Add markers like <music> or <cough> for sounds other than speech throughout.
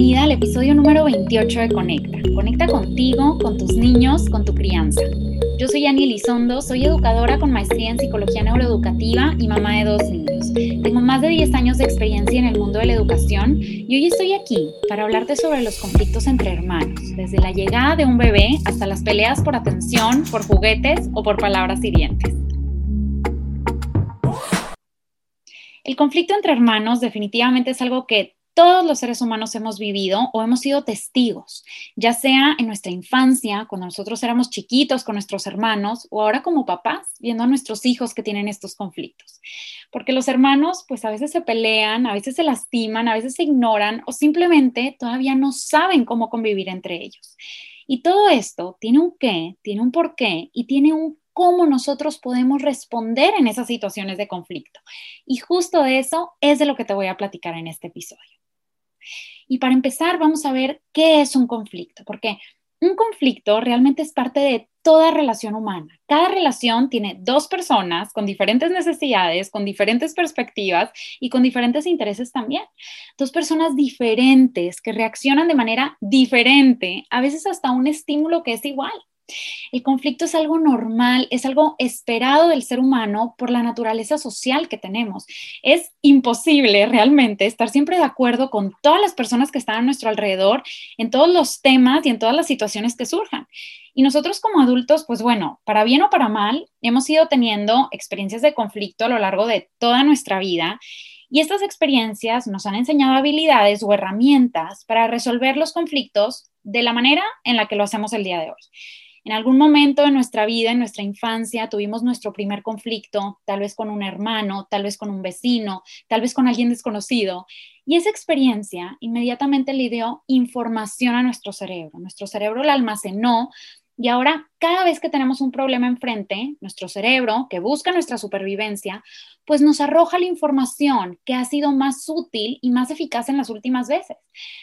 bienvenida al episodio número 28 de Conecta. Conecta contigo, con tus niños, con tu crianza. Yo soy Ani Elizondo, soy educadora con maestría en psicología neuroeducativa y mamá de dos niños. Tengo más de 10 años de experiencia en el mundo de la educación y hoy estoy aquí para hablarte sobre los conflictos entre hermanos, desde la llegada de un bebé hasta las peleas por atención, por juguetes o por palabras hirientes. El conflicto entre hermanos definitivamente es algo que todos los seres humanos hemos vivido o hemos sido testigos, ya sea en nuestra infancia, cuando nosotros éramos chiquitos con nuestros hermanos, o ahora como papás, viendo a nuestros hijos que tienen estos conflictos. Porque los hermanos, pues a veces se pelean, a veces se lastiman, a veces se ignoran o simplemente todavía no saben cómo convivir entre ellos. Y todo esto tiene un qué, tiene un por qué y tiene un cómo nosotros podemos responder en esas situaciones de conflicto. Y justo de eso es de lo que te voy a platicar en este episodio. Y para empezar, vamos a ver qué es un conflicto, porque un conflicto realmente es parte de toda relación humana. Cada relación tiene dos personas con diferentes necesidades, con diferentes perspectivas y con diferentes intereses también. Dos personas diferentes que reaccionan de manera diferente, a veces hasta un estímulo que es igual. El conflicto es algo normal, es algo esperado del ser humano por la naturaleza social que tenemos. Es imposible realmente estar siempre de acuerdo con todas las personas que están a nuestro alrededor en todos los temas y en todas las situaciones que surjan. Y nosotros como adultos, pues bueno, para bien o para mal, hemos ido teniendo experiencias de conflicto a lo largo de toda nuestra vida. Y estas experiencias nos han enseñado habilidades o herramientas para resolver los conflictos de la manera en la que lo hacemos el día de hoy. En algún momento de nuestra vida, en nuestra infancia, tuvimos nuestro primer conflicto, tal vez con un hermano, tal vez con un vecino, tal vez con alguien desconocido. Y esa experiencia inmediatamente le dio información a nuestro cerebro. Nuestro cerebro la almacenó y ahora, cada vez que tenemos un problema enfrente, nuestro cerebro, que busca nuestra supervivencia, pues nos arroja la información que ha sido más útil y más eficaz en las últimas veces.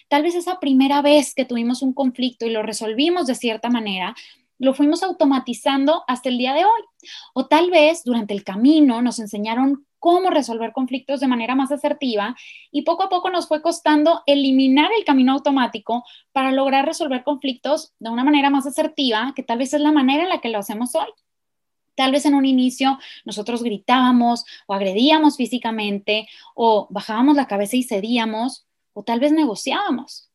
Tal vez esa primera vez que tuvimos un conflicto y lo resolvimos de cierta manera, lo fuimos automatizando hasta el día de hoy. O tal vez durante el camino nos enseñaron cómo resolver conflictos de manera más asertiva y poco a poco nos fue costando eliminar el camino automático para lograr resolver conflictos de una manera más asertiva, que tal vez es la manera en la que lo hacemos hoy. Tal vez en un inicio nosotros gritábamos o agredíamos físicamente o bajábamos la cabeza y cedíamos o tal vez negociábamos.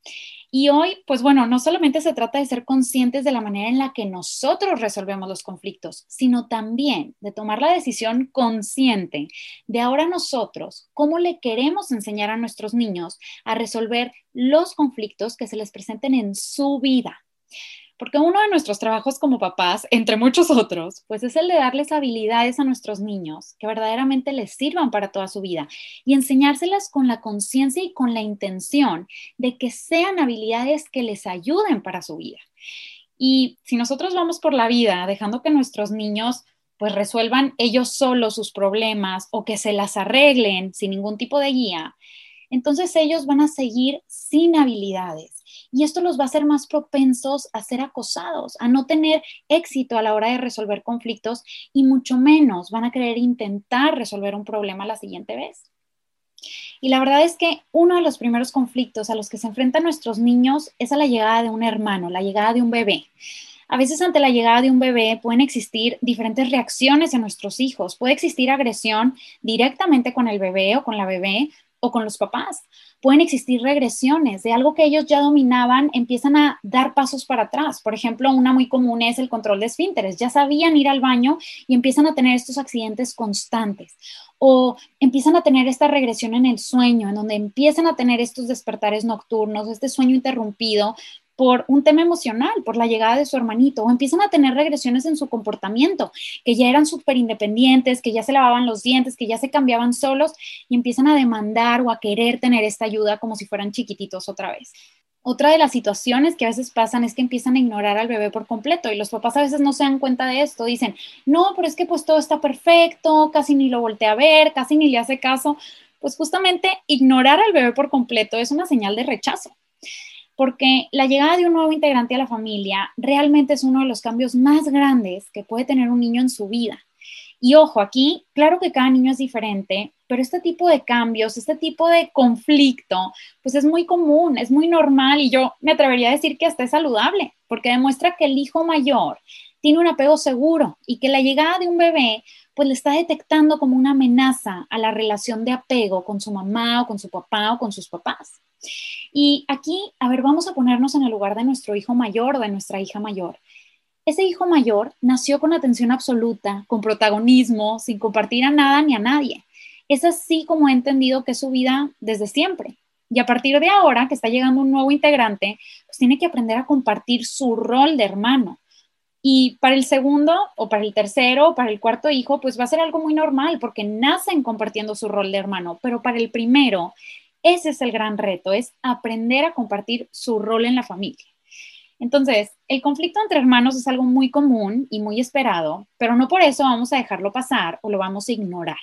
Y hoy, pues bueno, no solamente se trata de ser conscientes de la manera en la que nosotros resolvemos los conflictos, sino también de tomar la decisión consciente de ahora nosotros, cómo le queremos enseñar a nuestros niños a resolver los conflictos que se les presenten en su vida. Porque uno de nuestros trabajos como papás, entre muchos otros, pues es el de darles habilidades a nuestros niños que verdaderamente les sirvan para toda su vida y enseñárselas con la conciencia y con la intención de que sean habilidades que les ayuden para su vida. Y si nosotros vamos por la vida dejando que nuestros niños pues resuelvan ellos solos sus problemas o que se las arreglen sin ningún tipo de guía, entonces ellos van a seguir sin habilidades y esto los va a hacer más propensos a ser acosados, a no tener éxito a la hora de resolver conflictos y mucho menos van a querer intentar resolver un problema la siguiente vez. Y la verdad es que uno de los primeros conflictos a los que se enfrentan nuestros niños es a la llegada de un hermano, la llegada de un bebé. A veces ante la llegada de un bebé pueden existir diferentes reacciones en nuestros hijos. Puede existir agresión directamente con el bebé o con la bebé o con los papás pueden existir regresiones de algo que ellos ya dominaban, empiezan a dar pasos para atrás. Por ejemplo, una muy común es el control de esfínteres. Ya sabían ir al baño y empiezan a tener estos accidentes constantes. O empiezan a tener esta regresión en el sueño, en donde empiezan a tener estos despertares nocturnos, este sueño interrumpido, por un tema emocional, por la llegada de su hermanito, o empiezan a tener regresiones en su comportamiento, que ya eran súper independientes, que ya se lavaban los dientes, que ya se cambiaban solos y empiezan a demandar o a querer tener esta ayuda como si fueran chiquititos otra vez. Otra de las situaciones que a veces pasan es que empiezan a ignorar al bebé por completo y los papás a veces no se dan cuenta de esto. Dicen, no, pero es que pues todo está perfecto, casi ni lo voltea a ver, casi ni le hace caso. Pues justamente ignorar al bebé por completo es una señal de rechazo porque la llegada de un nuevo integrante a la familia realmente es uno de los cambios más grandes que puede tener un niño en su vida. Y ojo, aquí, claro que cada niño es diferente, pero este tipo de cambios, este tipo de conflicto, pues es muy común, es muy normal y yo me atrevería a decir que hasta es saludable, porque demuestra que el hijo mayor tiene un apego seguro y que la llegada de un bebé pues le está detectando como una amenaza a la relación de apego con su mamá o con su papá o con sus papás. Y aquí, a ver, vamos a ponernos en el lugar de nuestro hijo mayor, de nuestra hija mayor. Ese hijo mayor nació con atención absoluta, con protagonismo, sin compartir a nada ni a nadie. Es así como he entendido que es su vida desde siempre. Y a partir de ahora, que está llegando un nuevo integrante, pues tiene que aprender a compartir su rol de hermano. Y para el segundo, o para el tercero, o para el cuarto hijo, pues va a ser algo muy normal, porque nacen compartiendo su rol de hermano. Pero para el primero, ese es el gran reto, es aprender a compartir su rol en la familia. Entonces, el conflicto entre hermanos es algo muy común y muy esperado, pero no por eso vamos a dejarlo pasar o lo vamos a ignorar.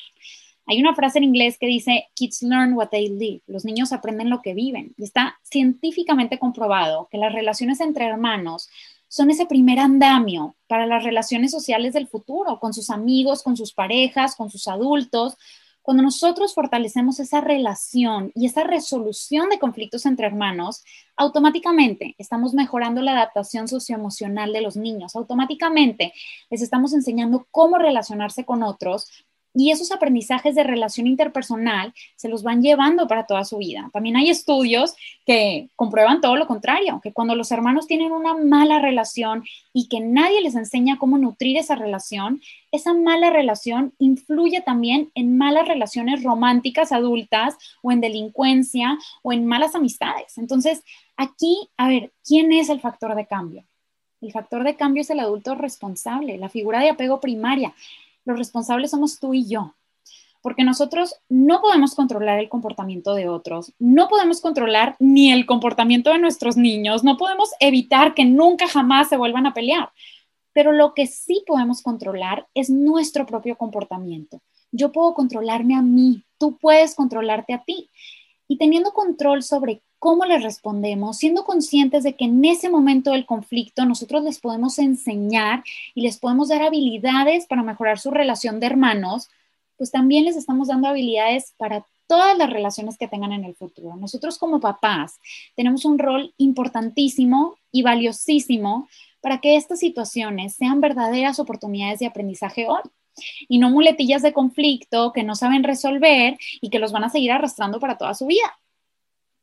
Hay una frase en inglés que dice, kids learn what they live, los niños aprenden lo que viven. Y está científicamente comprobado que las relaciones entre hermanos son ese primer andamio para las relaciones sociales del futuro, con sus amigos, con sus parejas, con sus adultos, cuando nosotros fortalecemos esa relación y esa resolución de conflictos entre hermanos, automáticamente estamos mejorando la adaptación socioemocional de los niños, automáticamente les estamos enseñando cómo relacionarse con otros y esos aprendizajes de relación interpersonal se los van llevando para toda su vida. También hay estudios que comprueban todo lo contrario, que cuando los hermanos tienen una mala relación y que nadie les enseña cómo nutrir esa relación, esa mala relación influye también en malas relaciones románticas adultas o en delincuencia o en malas amistades. Entonces, aquí, a ver, ¿quién es el factor de cambio? El factor de cambio es el adulto responsable, la figura de apego primaria los responsables somos tú y yo. Porque nosotros no podemos controlar el comportamiento de otros, no podemos controlar ni el comportamiento de nuestros niños, no podemos evitar que nunca jamás se vuelvan a pelear. Pero lo que sí podemos controlar es nuestro propio comportamiento. Yo puedo controlarme a mí, tú puedes controlarte a ti. Y teniendo control sobre cómo les respondemos, siendo conscientes de que en ese momento del conflicto nosotros les podemos enseñar y les podemos dar habilidades para mejorar su relación de hermanos, pues también les estamos dando habilidades para todas las relaciones que tengan en el futuro. Nosotros como papás tenemos un rol importantísimo y valiosísimo para que estas situaciones sean verdaderas oportunidades de aprendizaje hoy y no muletillas de conflicto que no saben resolver y que los van a seguir arrastrando para toda su vida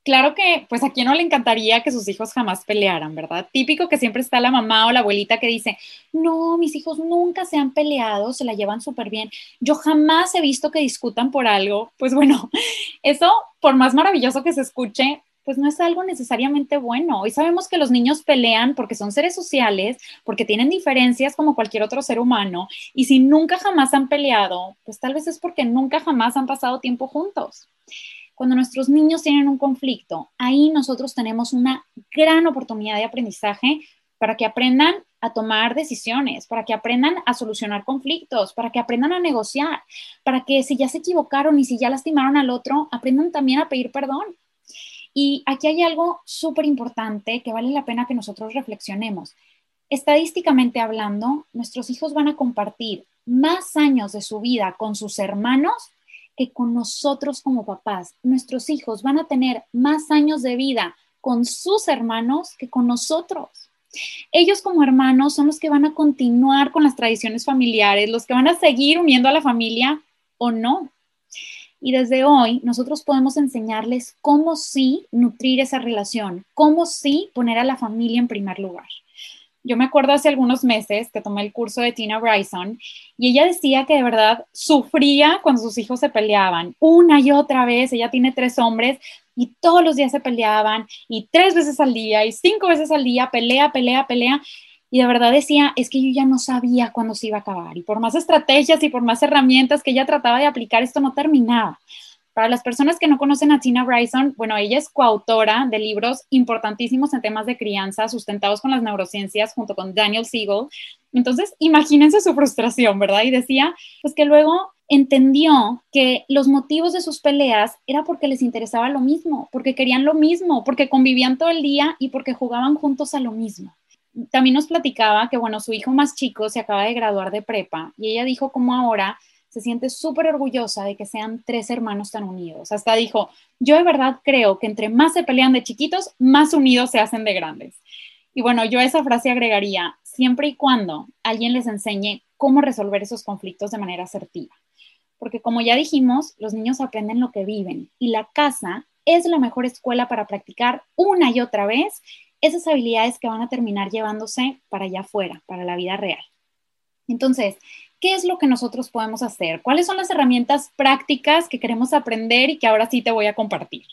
claro que, pues a quién no le encantaría que sus hijos jamás pelearan, ¿verdad? Típico que siempre está la mamá o la abuelita que dice, no, mis hijos nunca se han peleado, se la llevan súper bien. Yo jamás he visto que discutan por algo. Pues bueno, <laughs> eso, por más maravilloso que se escuche, pues no es algo necesariamente bueno. Hoy sabemos que los niños pelean porque son seres sociales, porque tienen diferencias como cualquier otro ser humano, y si nunca jamás han peleado, pues tal vez es porque nunca jamás han pasado tiempo juntos cuando nuestros niños tienen un conflicto, ahí nosotros tenemos una gran oportunidad de aprendizaje para que aprendan a tomar decisiones, para que aprendan a solucionar conflictos, para que aprendan a negociar, para que si ya se equivocaron y si ya lastimaron al otro, aprendan también a pedir perdón. Y aquí hay algo súper importante que vale la pena que nosotros reflexionemos. Estadísticamente hablando, nuestros hijos van a compartir más años de su vida con sus hermanos que con nosotros como papás. Nuestros hijos van a tener más años de vida con sus hermanos que con nosotros. Ellos como hermanos son los que van a continuar con las tradiciones familiares, los que van a seguir uniendo a la familia o no. Y desde hoy nosotros podemos enseñarles cómo sí nutrir esa relación, cómo sí poner a la familia en primer lugar. Yo me acuerdo hace algunos meses que tomé el curso de Tina Bryson y ella decía que de verdad sufría cuando sus hijos se peleaban una y otra vez. Ella tiene tres hombres y todos los días se peleaban y tres veces al día y cinco veces al día, pelea, pelea, pelea. Y de verdad decía, es que yo ya no sabía cuándo se iba a acabar. Y por más estrategias y por más herramientas que ella trataba de aplicar, esto no terminaba. Para las personas que no conocen a Tina Bryson, bueno, ella es coautora de libros importantísimos en temas de crianza, sustentados con las neurociencias, junto con Daniel Siegel. Entonces, imagínense su frustración, ¿verdad? Y decía, pues que luego entendió que los motivos de sus peleas era porque les interesaba lo mismo, porque querían lo mismo, porque convivían todo el día y porque jugaban juntos a lo mismo. También nos platicaba que, bueno, su hijo más chico se acaba de graduar de prepa y ella dijo como ahora se siente súper orgullosa de que sean tres hermanos tan unidos. Hasta dijo, yo de verdad creo que entre más se pelean de chiquitos, más unidos se hacen de grandes. Y bueno, yo a esa frase agregaría, siempre y cuando alguien les enseñe cómo resolver esos conflictos de manera asertiva. Porque como ya dijimos, los niños aprenden lo que viven y la casa es la mejor escuela para practicar una y otra vez esas habilidades que van a terminar llevándose para allá afuera, para la vida real. Entonces, ¿qué es lo que nosotros podemos hacer? ¿Cuáles son las herramientas prácticas que queremos aprender y que ahora sí te voy a compartir?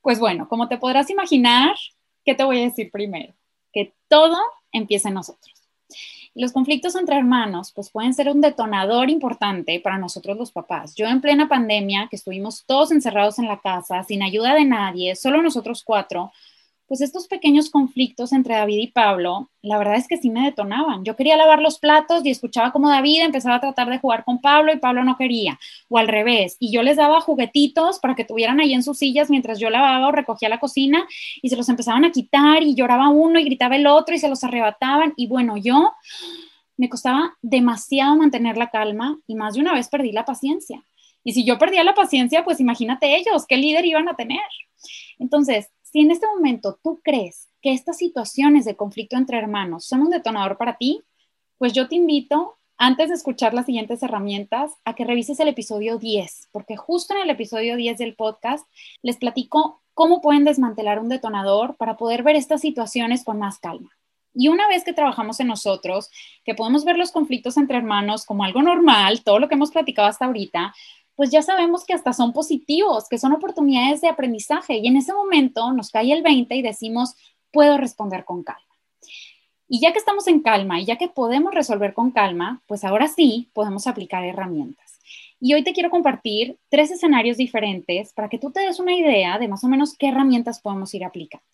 Pues bueno, como te podrás imaginar, ¿qué te voy a decir primero? Que todo empieza en nosotros. Los conflictos entre hermanos pues pueden ser un detonador importante para nosotros los papás. Yo en plena pandemia, que estuvimos todos encerrados en la casa, sin ayuda de nadie, solo nosotros cuatro, pues estos pequeños conflictos entre David y Pablo, la verdad es que sí me detonaban. Yo quería lavar los platos y escuchaba como David empezaba a tratar de jugar con Pablo y Pablo no quería, o al revés. Y yo les daba juguetitos para que tuvieran ahí en sus sillas mientras yo lavaba o recogía la cocina y se los empezaban a quitar y lloraba uno y gritaba el otro y se los arrebataban. Y bueno, yo me costaba demasiado mantener la calma y más de una vez perdí la paciencia. Y si yo perdía la paciencia, pues imagínate ellos, qué líder iban a tener. Entonces, si en este momento tú crees que estas situaciones de conflicto entre hermanos son un detonador para ti, pues yo te invito, antes de escuchar las siguientes herramientas, a que revises el episodio 10, porque justo en el episodio 10 del podcast les platico cómo pueden desmantelar un detonador para poder ver estas situaciones con más calma. Y una vez que trabajamos en nosotros, que podemos ver los conflictos entre hermanos como algo normal, todo lo que hemos platicado hasta ahorita, pues ya sabemos que hasta son positivos, que son oportunidades de aprendizaje y en ese momento nos cae el 20 y decimos, puedo responder con calma. Y ya que estamos en calma y ya que podemos resolver con calma, pues ahora sí podemos aplicar herramientas. Y hoy te quiero compartir tres escenarios diferentes para que tú te des una idea de más o menos qué herramientas podemos ir aplicando.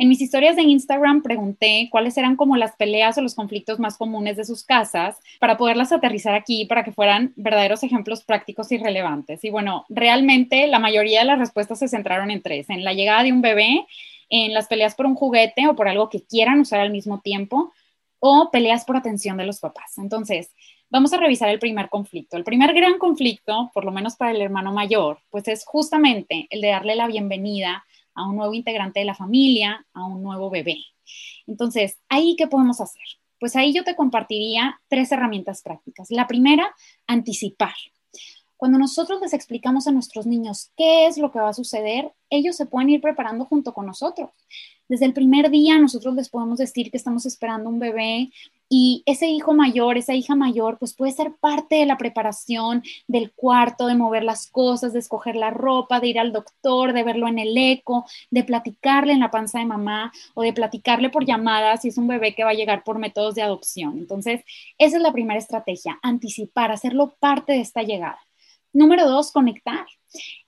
En mis historias de Instagram pregunté cuáles eran como las peleas o los conflictos más comunes de sus casas para poderlas aterrizar aquí para que fueran verdaderos ejemplos prácticos y relevantes. Y bueno, realmente la mayoría de las respuestas se centraron en tres, en la llegada de un bebé, en las peleas por un juguete o por algo que quieran usar al mismo tiempo o peleas por atención de los papás. Entonces, vamos a revisar el primer conflicto. El primer gran conflicto, por lo menos para el hermano mayor, pues es justamente el de darle la bienvenida a un nuevo integrante de la familia, a un nuevo bebé. Entonces, ¿ahí qué podemos hacer? Pues ahí yo te compartiría tres herramientas prácticas. La primera, anticipar. Cuando nosotros les explicamos a nuestros niños qué es lo que va a suceder, ellos se pueden ir preparando junto con nosotros. Desde el primer día nosotros les podemos decir que estamos esperando un bebé y ese hijo mayor, esa hija mayor, pues puede ser parte de la preparación del cuarto, de mover las cosas, de escoger la ropa, de ir al doctor, de verlo en el eco, de platicarle en la panza de mamá o de platicarle por llamadas si es un bebé que va a llegar por métodos de adopción. Entonces, esa es la primera estrategia, anticipar, hacerlo parte de esta llegada. Número dos, conectar.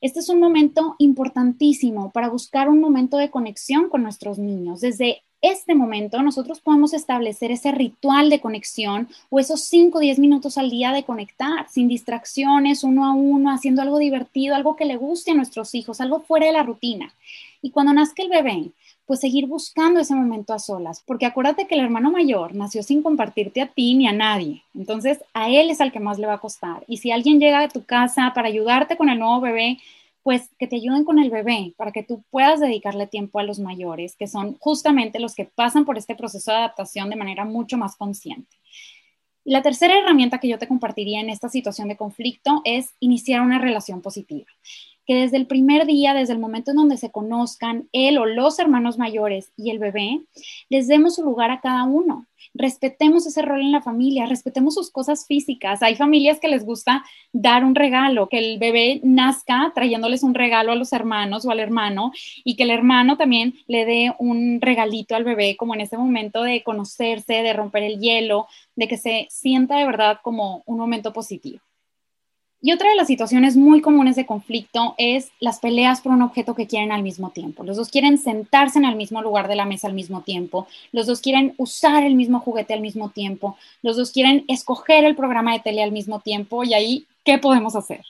Este es un momento importantísimo para buscar un momento de conexión con nuestros niños. Desde este momento nosotros podemos establecer ese ritual de conexión o esos 5 o 10 minutos al día de conectar, sin distracciones, uno a uno, haciendo algo divertido, algo que le guste a nuestros hijos, algo fuera de la rutina. Y cuando nazca el bebé, pues seguir buscando ese momento a solas, porque acuérdate que el hermano mayor nació sin compartirte a ti ni a nadie, entonces a él es al que más le va a costar. Y si alguien llega a tu casa para ayudarte con el nuevo bebé, pues que te ayuden con el bebé para que tú puedas dedicarle tiempo a los mayores, que son justamente los que pasan por este proceso de adaptación de manera mucho más consciente. la tercera herramienta que yo te compartiría en esta situación de conflicto es iniciar una relación positiva que desde el primer día, desde el momento en donde se conozcan él o los hermanos mayores y el bebé, les demos su lugar a cada uno. Respetemos ese rol en la familia, respetemos sus cosas físicas. Hay familias que les gusta dar un regalo, que el bebé nazca trayéndoles un regalo a los hermanos o al hermano y que el hermano también le dé un regalito al bebé, como en ese momento de conocerse, de romper el hielo, de que se sienta de verdad como un momento positivo. Y otra de las situaciones muy comunes de conflicto es las peleas por un objeto que quieren al mismo tiempo. Los dos quieren sentarse en el mismo lugar de la mesa al mismo tiempo, los dos quieren usar el mismo juguete al mismo tiempo, los dos quieren escoger el programa de tele al mismo tiempo y ahí, ¿qué podemos hacer?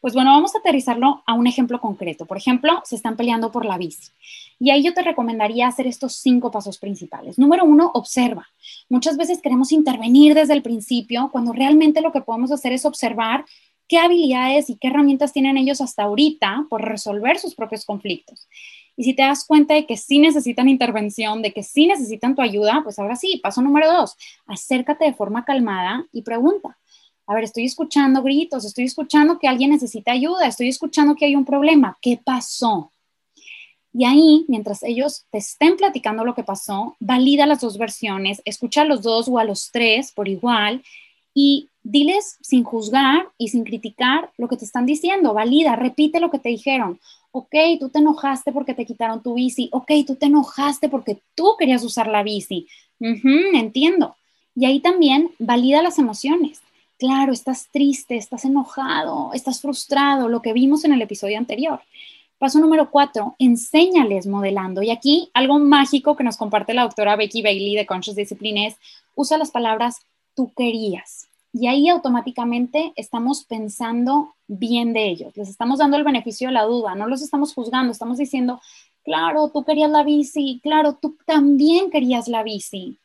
Pues bueno, vamos a aterrizarlo a un ejemplo concreto. Por ejemplo, se están peleando por la bici. Y ahí yo te recomendaría hacer estos cinco pasos principales. Número uno, observa. Muchas veces queremos intervenir desde el principio cuando realmente lo que podemos hacer es observar qué habilidades y qué herramientas tienen ellos hasta ahorita por resolver sus propios conflictos. Y si te das cuenta de que sí necesitan intervención, de que sí necesitan tu ayuda, pues ahora sí, paso número dos, acércate de forma calmada y pregunta. A ver, estoy escuchando gritos, estoy escuchando que alguien necesita ayuda, estoy escuchando que hay un problema. ¿Qué pasó? Y ahí, mientras ellos te estén platicando lo que pasó, valida las dos versiones, escucha a los dos o a los tres por igual y diles sin juzgar y sin criticar lo que te están diciendo, valida, repite lo que te dijeron. Ok, tú te enojaste porque te quitaron tu bici. Ok, tú te enojaste porque tú querías usar la bici. entiendo. Y ahí también valida las emociones. Claro, estás triste, estás enojado, estás frustrado, lo que vimos en el episodio anterior. Paso número cuatro, enséñales modelando. Y aquí algo mágico que nos comparte la doctora Becky Bailey de Conscious Discipline es, usa las palabras tú querías. Y ahí automáticamente estamos pensando bien de ellos, les estamos dando el beneficio de la duda, no los estamos juzgando, estamos diciendo, claro, tú querías la bici, claro, tú también querías la bici.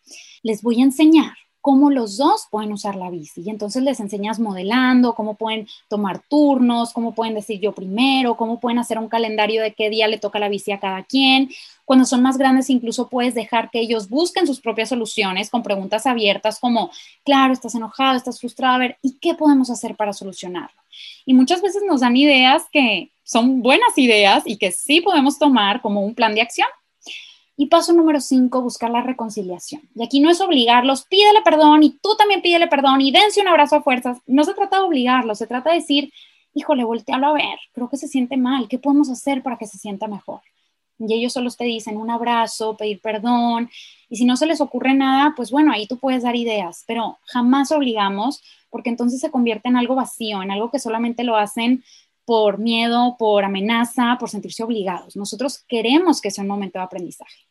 Les voy a enseñar cómo los dos pueden usar la bici. Y entonces les enseñas modelando, cómo pueden tomar turnos, cómo pueden decir yo primero, cómo pueden hacer un calendario de qué día le toca la bici a cada quien. Cuando son más grandes, incluso puedes dejar que ellos busquen sus propias soluciones con preguntas abiertas como, claro, estás enojado, estás frustrado, a ver, ¿y qué podemos hacer para solucionarlo? Y muchas veces nos dan ideas que son buenas ideas y que sí podemos tomar como un plan de acción. Y paso número cinco, buscar la reconciliación. Y aquí no es obligarlos, pídele perdón y tú también pídele perdón y dense un abrazo a fuerzas. No se trata de obligarlos, se trata de decir, híjole, voltealo a ver, creo que se siente mal, ¿qué podemos hacer para que se sienta mejor? Y ellos solo te dicen un abrazo, pedir perdón. Y si no se les ocurre nada, pues bueno, ahí tú puedes dar ideas, pero jamás obligamos porque entonces se convierte en algo vacío, en algo que solamente lo hacen por miedo, por amenaza, por sentirse obligados. Nosotros queremos que sea un momento de aprendizaje.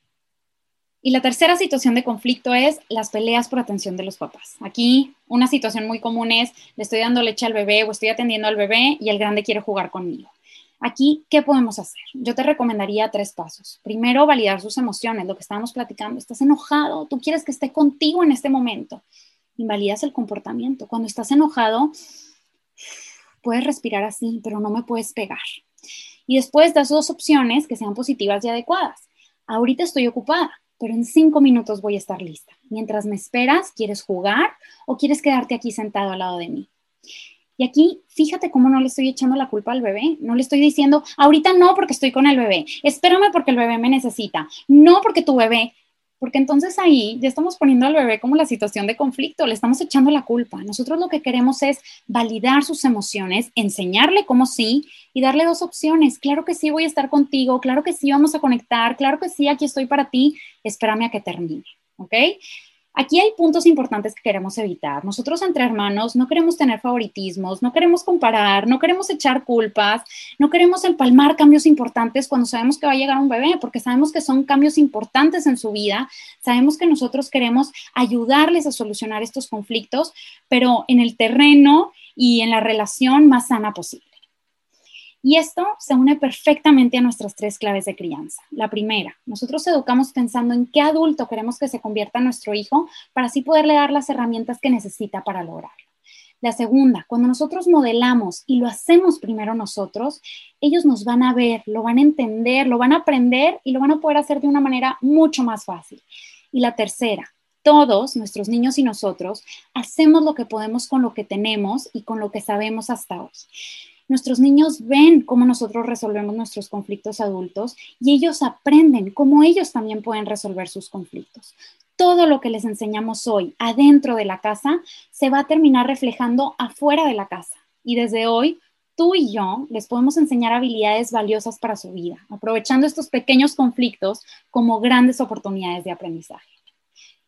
Y la tercera situación de conflicto es las peleas por atención de los papás. Aquí una situación muy común es, le estoy dando leche al bebé o estoy atendiendo al bebé y el grande quiere jugar conmigo. Aquí, ¿qué podemos hacer? Yo te recomendaría tres pasos. Primero, validar sus emociones, lo que estábamos platicando. Estás enojado, tú quieres que esté contigo en este momento. Invalidas el comportamiento. Cuando estás enojado, puedes respirar así, pero no me puedes pegar. Y después das dos opciones que sean positivas y adecuadas. Ahorita estoy ocupada pero en cinco minutos voy a estar lista. Mientras me esperas, ¿quieres jugar o quieres quedarte aquí sentado al lado de mí? Y aquí, fíjate cómo no le estoy echando la culpa al bebé. No le estoy diciendo, ahorita no porque estoy con el bebé. Espérame porque el bebé me necesita. No porque tu bebé porque entonces ahí ya estamos poniendo al bebé como la situación de conflicto, le estamos echando la culpa. Nosotros lo que queremos es validar sus emociones, enseñarle cómo sí y darle dos opciones. Claro que sí, voy a estar contigo, claro que sí, vamos a conectar, claro que sí, aquí estoy para ti, espérame a que termine, ¿ok? Aquí hay puntos importantes que queremos evitar. Nosotros entre hermanos no queremos tener favoritismos, no queremos comparar, no queremos echar culpas, no queremos empalmar cambios importantes cuando sabemos que va a llegar un bebé, porque sabemos que son cambios importantes en su vida, sabemos que nosotros queremos ayudarles a solucionar estos conflictos, pero en el terreno y en la relación más sana posible. Y esto se une perfectamente a nuestras tres claves de crianza. La primera, nosotros educamos pensando en qué adulto queremos que se convierta nuestro hijo para así poderle dar las herramientas que necesita para lograrlo. La segunda, cuando nosotros modelamos y lo hacemos primero nosotros, ellos nos van a ver, lo van a entender, lo van a aprender y lo van a poder hacer de una manera mucho más fácil. Y la tercera, todos, nuestros niños y nosotros, hacemos lo que podemos con lo que tenemos y con lo que sabemos hasta hoy. Nuestros niños ven cómo nosotros resolvemos nuestros conflictos adultos y ellos aprenden cómo ellos también pueden resolver sus conflictos. Todo lo que les enseñamos hoy adentro de la casa se va a terminar reflejando afuera de la casa. Y desde hoy, tú y yo les podemos enseñar habilidades valiosas para su vida, aprovechando estos pequeños conflictos como grandes oportunidades de aprendizaje.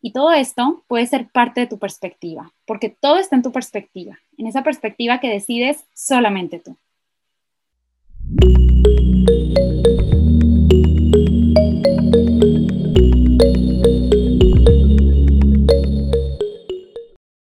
Y todo esto puede ser parte de tu perspectiva, porque todo está en tu perspectiva, en esa perspectiva que decides solamente tú.